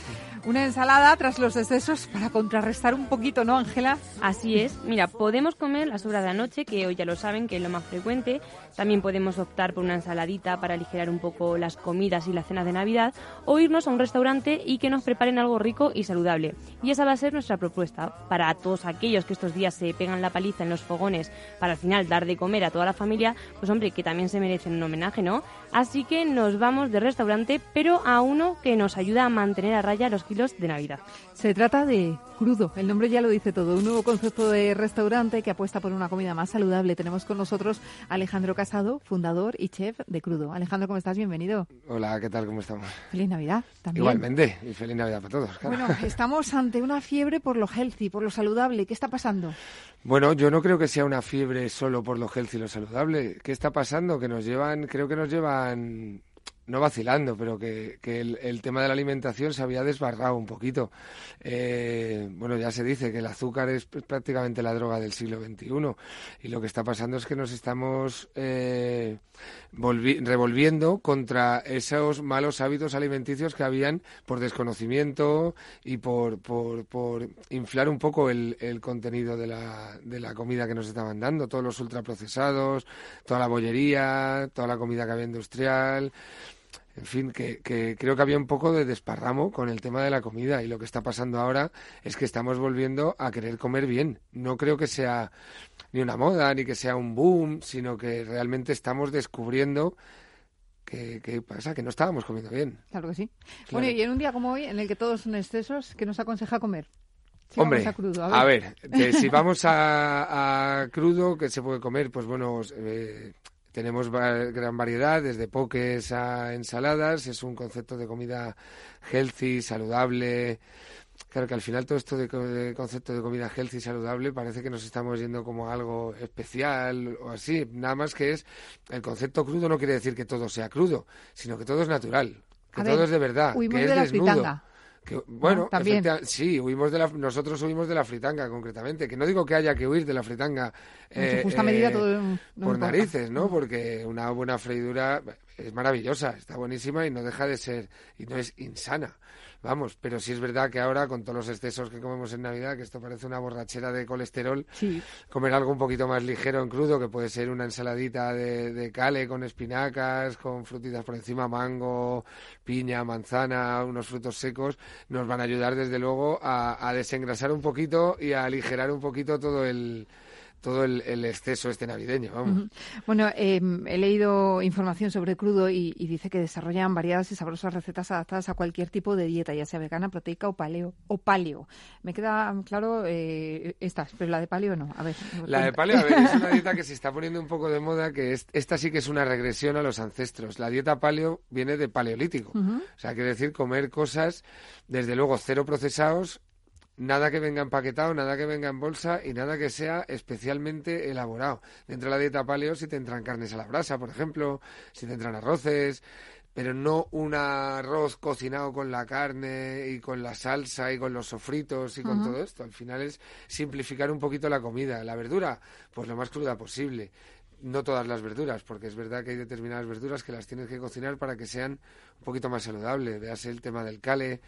Una ensalada tras los excesos para contrarrestar un poquito, ¿no, Ángela? Así es. Mira, podemos comer la sobra de anoche, que hoy ya lo saben que es lo más frecuente. También podemos optar por una ensaladita para aligerar un poco las comidas y la cena de Navidad. O irnos a un restaurante y que nos preparen algo rico y saludable. Y esa va a ser nuestra propuesta para todos aquellos que estos días se pegan la paliza en los fogones para al final dar de comer a toda la familia. Pues hombre, que también se merecen un homenaje, ¿no? Así que nos vamos de restaurante, pero a uno que nos ayuda a mantener a raya los kilos de Navidad. Se trata de Crudo, el nombre ya lo dice todo, un nuevo concepto de restaurante que apuesta por una comida más saludable. Tenemos con nosotros a Alejandro Casado, fundador y chef de Crudo. Alejandro, ¿cómo estás? Bienvenido. Hola, ¿qué tal? ¿Cómo estamos? Feliz Navidad también. Igualmente, y feliz Navidad para todos. claro. Bueno, estamos ante una fiebre por lo healthy, por lo saludable. ¿Qué está pasando? Bueno, yo no creo que sea una fiebre solo por lo healthy y lo saludable. ¿Qué está pasando? Que nos llevan, creo que nos llevan, no vacilando, pero que, que el, el tema de la alimentación se había desbarrado un poquito. Eh, bueno, ya se dice que el azúcar es pr- prácticamente la droga del siglo XXI y lo que está pasando es que nos estamos eh, volvi- revolviendo contra esos malos hábitos alimenticios que habían por desconocimiento y por, por, por inflar un poco el, el contenido de la, de la comida que nos estaban dando, todos los ultraprocesados, toda la bollería, toda la comida que había industrial. En fin, que, que creo que había un poco de desparramo con el tema de la comida y lo que está pasando ahora es que estamos volviendo a querer comer bien. No creo que sea ni una moda ni que sea un boom, sino que realmente estamos descubriendo que, que pasa, que no estábamos comiendo bien. Claro que sí. Claro. Bueno, y en un día como hoy, en el que todos son excesos, ¿qué nos aconseja comer? Si Hombre, a crudo, a ver, si vamos a, a crudo, ¿qué se puede comer? Pues bueno, eh, tenemos gran variedad, desde poques a ensaladas, es un concepto de comida healthy, saludable. Claro que al final todo esto de, co- de concepto de comida healthy y saludable parece que nos estamos yendo como a algo especial o así. Nada más que es, el concepto crudo no quiere decir que todo sea crudo, sino que todo es natural, que A todo ver, es de verdad, que es de desnudo. fritanga. Que, bueno, también. sí, huimos de la, nosotros huimos de la fritanga concretamente. Que no digo que haya que huir de la fritanga En su eh, justa eh, medida todo no por narices, ¿no? Porque una buena freidura es maravillosa, está buenísima y no deja de ser, y no es insana. Vamos, pero sí es verdad que ahora con todos los excesos que comemos en Navidad, que esto parece una borrachera de colesterol, Sí. comer algo un poquito más ligero en crudo, que puede ser una ensaladita de, de cale con espinacas, con frutitas por encima, mango, piña, manzana, unos frutos secos, nos van a ayudar desde luego a, a desengrasar un poquito y a aligerar un poquito todo el todo el, el exceso este navideño, vamos. Bueno, eh, he leído información sobre crudo y, y dice que desarrollan variadas y sabrosas recetas adaptadas a cualquier tipo de dieta, ya sea vegana, proteica o paleo. O paleo. Me queda claro eh, estas, pero la de paleo no. A ver. La de paleo, a ver, es una dieta que se está poniendo un poco de moda, que es, esta sí que es una regresión a los ancestros. La dieta paleo viene de paleolítico. O sea, quiere decir comer cosas, desde luego, cero procesados, nada que venga empaquetado, nada que venga en bolsa y nada que sea especialmente elaborado. Dentro de la dieta paleo si te entran carnes a la brasa, por ejemplo, si te entran arroces, pero no un arroz cocinado con la carne y con la salsa y con los sofritos y con todo esto. Al final es simplificar un poquito la comida. La verdura, pues lo más cruda posible. No todas las verduras, porque es verdad que hay determinadas verduras que las tienes que cocinar para que sean un poquito más saludables. Veas el tema del cale,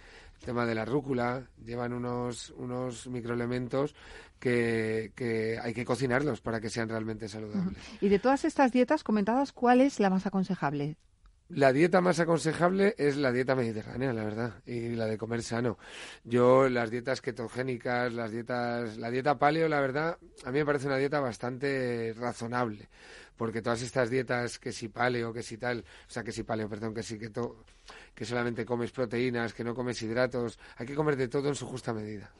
tema de la rúcula, llevan unos, unos microelementos que, que hay que cocinarlos para que sean realmente saludables. Y de todas estas dietas comentadas, ¿cuál es la más aconsejable? La dieta más aconsejable es la dieta mediterránea, la verdad, y la de comer sano. Yo las dietas ketogénicas, las dietas, la dieta paleo, la verdad, a mí me parece una dieta bastante razonable, porque todas estas dietas que si paleo, que si tal, o sea, que si paleo, perdón, que si keto, que solamente comes proteínas, que no comes hidratos, hay que comer de todo en su justa medida.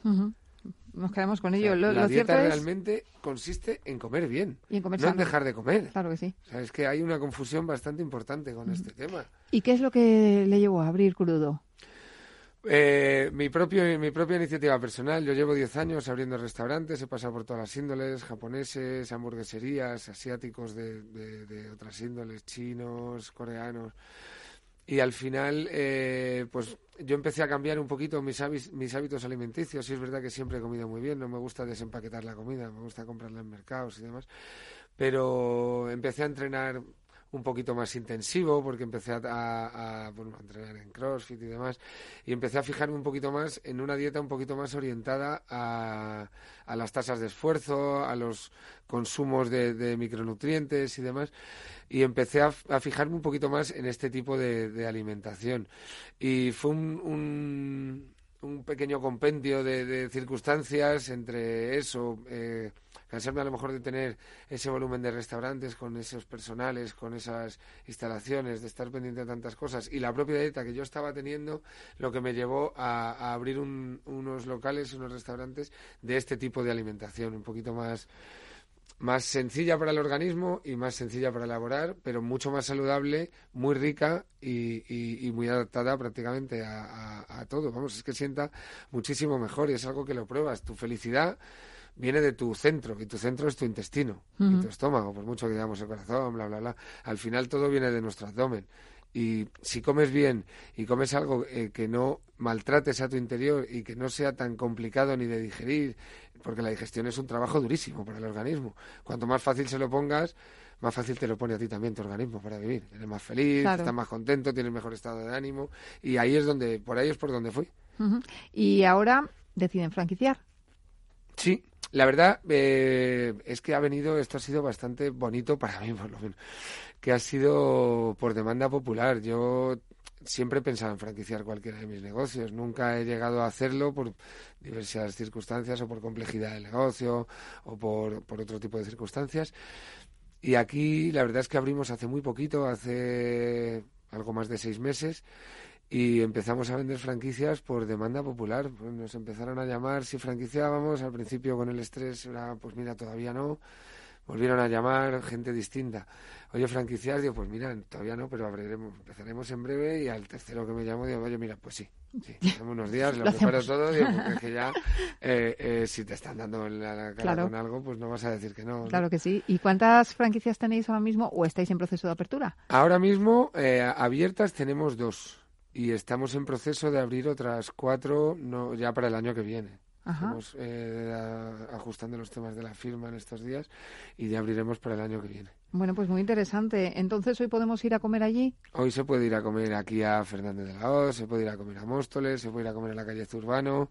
Nos quedamos con ello. O sea, lo, la lo dieta cierto es... realmente consiste en comer bien, Y en comer no en dejar de comer. Claro que sí. O sea, es que hay una confusión bastante importante con este tema. ¿Y qué es lo que le llevó a abrir crudo? Eh, mi, propio, mi propia iniciativa personal. Yo llevo 10 años abriendo restaurantes, he pasado por todas las índoles, japoneses, hamburgueserías, asiáticos de, de- de otras índoles, chinos, coreanos. Y al final, eh, pues yo empecé a cambiar un poquito mis, mis hábitos alimenticios. Y es verdad que siempre he comido muy bien, no me gusta desempaquetar la comida, me gusta comprarla en mercados y demás. Pero empecé a entrenar un poquito más intensivo porque empecé a, entrenar en CrossFit y demás y empecé a fijarme un poquito más en una dieta un poquito más orientada a, las tasas de esfuerzo, a los consumos de, micronutrientes y demás y empecé a, fijarme un poquito más en este tipo de, alimentación. Y fue un, un, pequeño compendio de, de circunstancias entre eso, eh, cansarme a lo mejor de tener ese volumen de restaurantes con esos personales, con esas instalaciones, de estar pendiente de tantas cosas y la propia dieta que yo estaba teniendo, lo que me llevó a, a abrir un- unos locales, unos restaurantes de este tipo de alimentación, un poquito más más sencilla para el organismo y más sencilla para elaborar, pero mucho más saludable, muy rica y, y- y muy adaptada prácticamente a, a- a todo. Vamos, es que sienta muchísimo mejor y es algo que lo pruebas. Tu felicidad viene de tu centro y tu centro es tu intestino y tu estómago, por mucho que digamos el corazón, bla, bla, bla. Al final todo viene de nuestro abdomen. Y si comes bien y comes algo eh, que no maltrates a tu interior y que no sea tan complicado ni de digerir, porque la digestión es un trabajo durísimo para el organismo. Cuanto más fácil se lo pongas, más fácil te lo pone a ti también tu organismo para vivir. Eres más feliz, Claro. estás más contento, tienes mejor estado de ánimo y ahí es donde, por ahí es por donde fui. Y ahora deciden franquiciar. Sí, la verdad eh, es que ha venido, esto ha sido bastante bonito para mí, por lo menos, que ha sido por demanda popular. Yo siempre he pensado en franquiciar cualquiera de mis negocios, nunca he llegado a hacerlo por diversas circunstancias o por complejidad del negocio o por, por otro tipo de circunstancias. Y aquí la verdad es que abrimos hace muy poquito, hace algo más de seis meses, y empezamos a vender franquicias por demanda popular. Pues nos empezaron a llamar si franquiciábamos, al principio con el estrés era, pues mira, todavía no. Volvieron a llamar gente distinta. Oye, franquiciar, digo, pues mira, todavía no, pero abriremos, empezaremos en breve y al tercero que me llamo digo, oye, mira, pues sí, sí, dame unos días, lo, Lo preparo hacemos. todo, digo, porque es que ya, eh, eh, si te están dando la cara Claro. con algo, pues no vas a decir que no. ¿no? Claro que sí. ¿Y cuántas franquicias tenéis ahora mismo o estáis en proceso de apertura? Ahora mismo, eh, abiertas tenemos dos. Y estamos en proceso de abrir otras cuatro no, ya para el año que viene. Estamos eh, ajustando los temas de la firma en estos días y ya abriremos para el año que viene. Bueno, pues muy interesante. Entonces, ¿hoy podemos ir a comer allí? Hoy se puede ir a comer aquí a Fernández de la Hoz, se puede ir a comer a Móstoles, se puede ir a comer a la calle Zurbano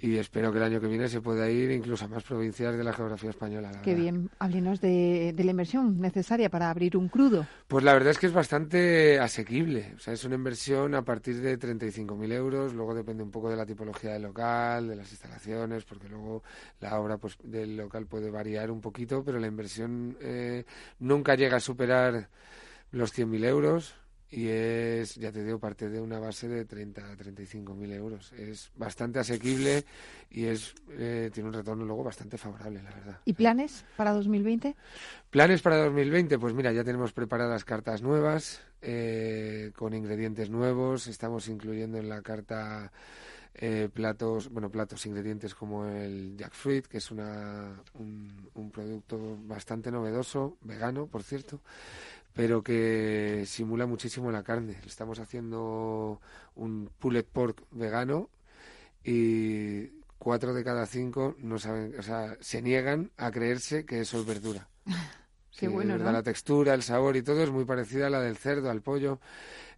y espero que el año que viene se pueda ir incluso a más provincias de la geografía española. Qué bien. Háblenos de, de, la inversión necesaria para abrir un crudo. Pues la verdad es que es bastante asequible. O sea, es una inversión a partir de 35.000 euros. Luego depende un poco de la tipología del local, de las instalaciones, porque luego la obra pues, del local puede variar un poquito, pero la inversión eh, nunca llega a superar los 100.000 euros y es, ya te digo, parte de una base de 30 a 35 mil euros. Es bastante asequible y es eh, tiene un retorno luego bastante favorable, la verdad. ¿Y planes para 2020? Planes para 2020, pues mira, ya tenemos preparadas cartas nuevas eh, con ingredientes nuevos. Estamos incluyendo en la carta eh, platos, bueno, platos, ingredientes como el jackfruit, que es una, un, un producto bastante novedoso, vegano, por cierto pero que simula muchísimo la carne. Estamos haciendo un pulled pork vegano y cuatro de cada cinco no saben, o sea, se niegan a creerse que eso es verdura. Qué bueno, La textura, el sabor y todo es muy parecida a la del cerdo, al pollo.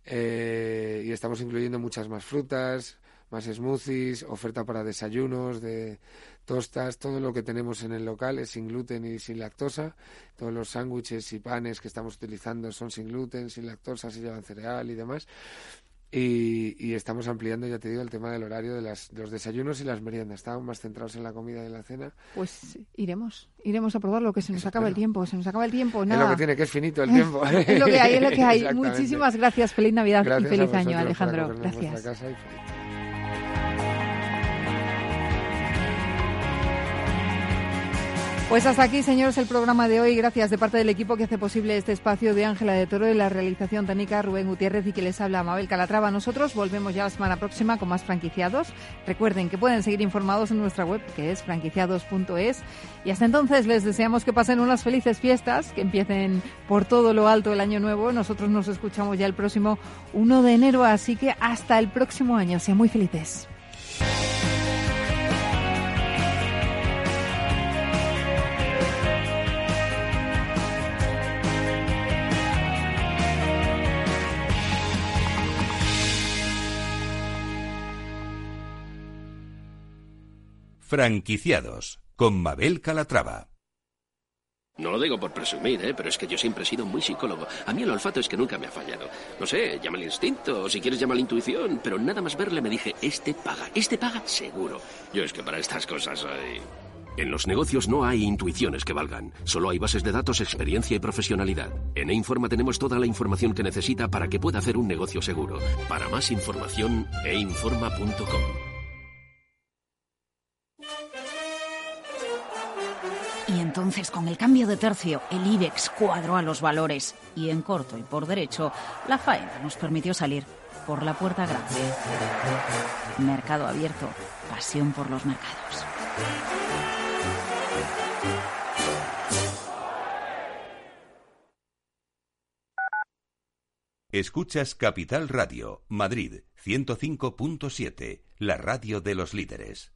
Eh, y estamos incluyendo muchas más frutas, más smoothies, oferta para desayunos, de tostas, todo lo que tenemos en el local es sin gluten y sin lactosa. Todos los sándwiches y panes que estamos utilizando son sin gluten, sin lactosa, se llevan cereal y demás. Y, estamos ampliando, ya te digo, el tema del horario de, las, los desayunos y las meriendas. Estamos más centrados en la comida y en la cena. Pues iremos, iremos a probarlo, que se nos acaba el tiempo, se nos acaba el tiempo. Nada. Es lo que tiene, que es finito el tiempo. es lo que hay, es lo que hay. Muchísimas gracias, feliz Navidad y feliz año, Alejandro. Gracias. Pues hasta aquí, señores, el programa de hoy. Gracias de parte del equipo que hace posible este espacio de Ángela de Toro y la realización técnica Rubén Gutiérrez y que les habla Mabel Calatrava. Nosotros volvemos ya la semana próxima con más franquiciados. Recuerden que pueden seguir informados en nuestra web que es franquiciados.es. Y hasta entonces les deseamos que pasen unas felices fiestas, que empiecen por todo lo alto el año nuevo. Nosotros nos escuchamos ya el próximo 1 de enero, así que hasta el próximo año. Sean muy felices. Franquiciados con Mabel Calatrava. No lo digo por presumir, ¿eh? pero es que yo siempre he sido muy psicólogo. A mí el olfato es que nunca me ha fallado. No sé, llama el instinto, o si quieres llama la intuición, pero nada más verle me dije, este paga, este paga seguro. Yo es que para estas cosas soy... En los negocios no hay intuiciones que valgan, solo hay bases de datos, experiencia y profesionalidad. En E-Informa tenemos toda la información que necesita para que pueda hacer un negocio seguro. Para más información, einforma.com. entonces, con el cambio de tercio, el IBEX cuadró a los valores. Y en corto y por derecho, la faena nos permitió salir por la puerta grande. Mercado abierto, pasión por los mercados. Escuchas Capital Radio, Madrid 105.7, la radio de los líderes.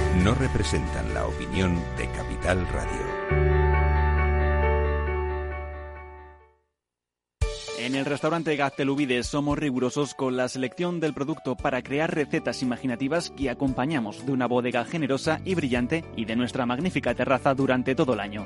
no representan la opinión de Capital Radio. En el restaurante Gaztelubides somos rigurosos con la selección del producto para crear recetas imaginativas que acompañamos de una bodega generosa y brillante y de nuestra magnífica terraza durante todo el año.